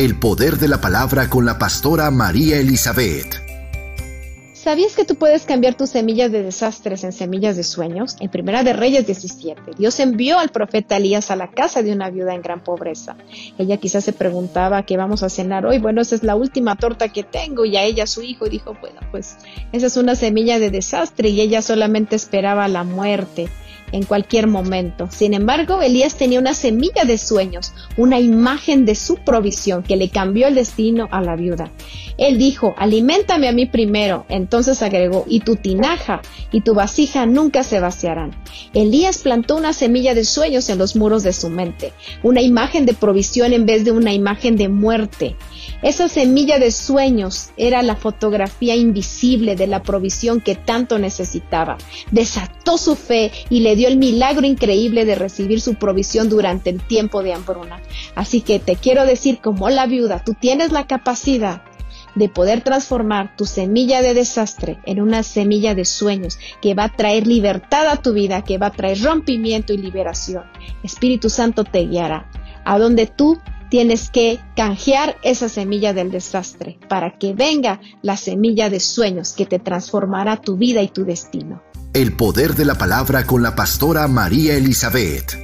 El poder de la palabra con la pastora María Elizabeth. ¿Sabías que tú puedes cambiar tus semillas de desastres en semillas de sueños? En Primera de Reyes 17, Dios envió al profeta Elías a la casa de una viuda en gran pobreza. Ella quizás se preguntaba qué vamos a cenar hoy. Bueno, esa es la última torta que tengo y a ella su hijo dijo, bueno, pues esa es una semilla de desastre y ella solamente esperaba la muerte en cualquier momento. Sin embargo, Elías tenía una semilla de sueños, una imagen de su provisión que le cambió el destino a la viuda. Él dijo, aliméntame a mí primero. Entonces agregó, y tu tinaja y tu vasija nunca se vaciarán. Elías plantó una semilla de sueños en los muros de su mente, una imagen de provisión en vez de una imagen de muerte. Esa semilla de sueños era la fotografía invisible de la provisión que tanto necesitaba. Desató su fe y le dio el milagro increíble de recibir su provisión durante el tiempo de hambruna. Así que te quiero decir, como la viuda, tú tienes la capacidad de poder transformar tu semilla de desastre en una semilla de sueños que va a traer libertad a tu vida, que va a traer rompimiento y liberación. Espíritu Santo te guiará a donde tú tienes que canjear esa semilla del desastre para que venga la semilla de sueños que te transformará tu vida y tu destino. El poder de la palabra con la pastora María Elizabeth.